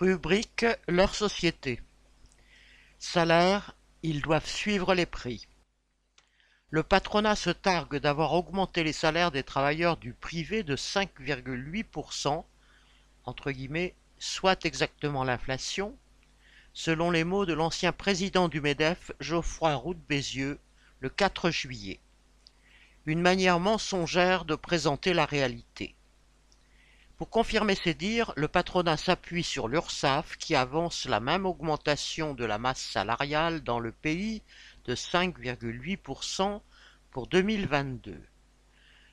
Rubrique leur société. Salaire, ils doivent suivre les prix. Le patronat se targue d'avoir augmenté les salaires des travailleurs du privé de 5,8%, entre guillemets, soit exactement l'inflation, selon les mots de l'ancien président du MEDEF, Geoffroy Roux Bézieux, le 4 juillet. Une manière mensongère de présenter la réalité. Pour confirmer ces dires, le patronat s'appuie sur l'URSSAF qui avance la même augmentation de la masse salariale dans le pays de 5,8% pour 2022.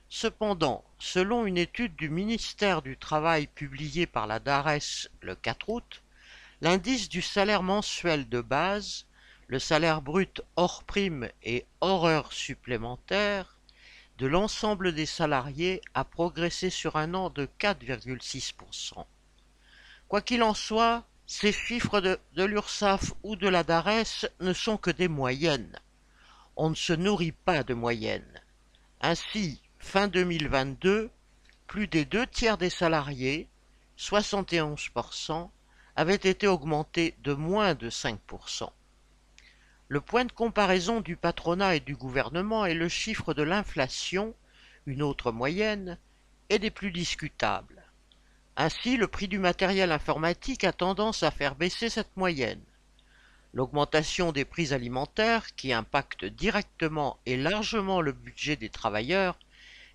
Cependant, selon une étude du ministère du Travail publiée par la DARES le 4 août, l'indice du salaire mensuel de base, le salaire brut hors prime et hors heures supplémentaires, de l'ensemble des salariés a progressé sur un an de 4,6%. Quoi qu'il en soit, ces chiffres de, de l'URSSAF ou de la DARES ne sont que des moyennes. On ne se nourrit pas de moyennes. Ainsi, fin 2022, plus des deux tiers des salariés, 71%, avaient été augmentés de moins de 5%. Le point de comparaison du patronat et du gouvernement est le chiffre de l'inflation, une autre moyenne, et des plus discutables. Ainsi, le prix du matériel informatique a tendance à faire baisser cette moyenne. L'augmentation des prix alimentaires, qui impacte directement et largement le budget des travailleurs,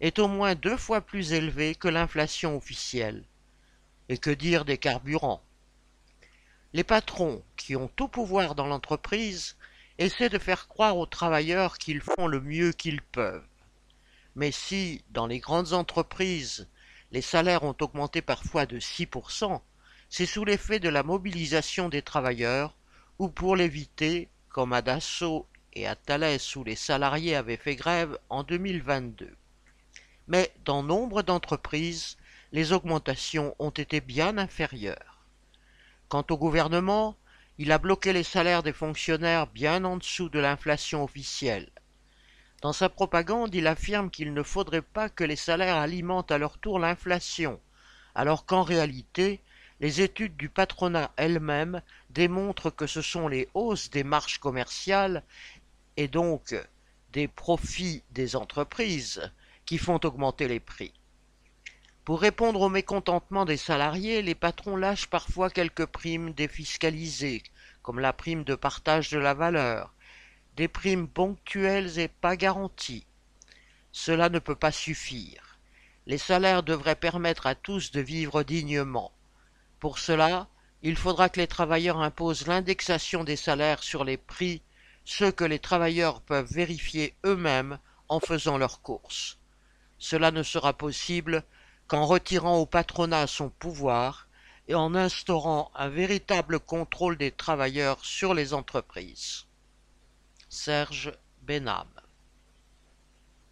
est au moins deux fois plus élevée que l'inflation officielle. Et que dire des carburants? Les patrons, qui ont tout pouvoir dans l'entreprise, essaient de faire croire aux travailleurs qu'ils font le mieux qu'ils peuvent. Mais si, dans les grandes entreprises, les salaires ont augmenté parfois de 6%, c'est sous l'effet de la mobilisation des travailleurs ou pour l'éviter, comme à Dassault et à Thalès où les salariés avaient fait grève en 2022. Mais dans nombre d'entreprises, les augmentations ont été bien inférieures. Quant au gouvernement, il a bloqué les salaires des fonctionnaires bien en dessous de l'inflation officielle. Dans sa propagande, il affirme qu'il ne faudrait pas que les salaires alimentent à leur tour l'inflation, alors qu'en réalité, les études du patronat elles-mêmes démontrent que ce sont les hausses des marges commerciales et donc des profits des entreprises qui font augmenter les prix. Pour répondre au mécontentement des salariés, les patrons lâchent parfois quelques primes défiscalisées, comme la prime de partage de la valeur, des primes ponctuelles et pas garanties. Cela ne peut pas suffire. Les salaires devraient permettre à tous de vivre dignement. Pour cela, il faudra que les travailleurs imposent l'indexation des salaires sur les prix, ce que les travailleurs peuvent vérifier eux-mêmes en faisant leurs courses. Cela ne sera possible qu'en retirant au patronat son pouvoir et en instaurant un véritable contrôle des travailleurs sur les entreprises. Serge Benham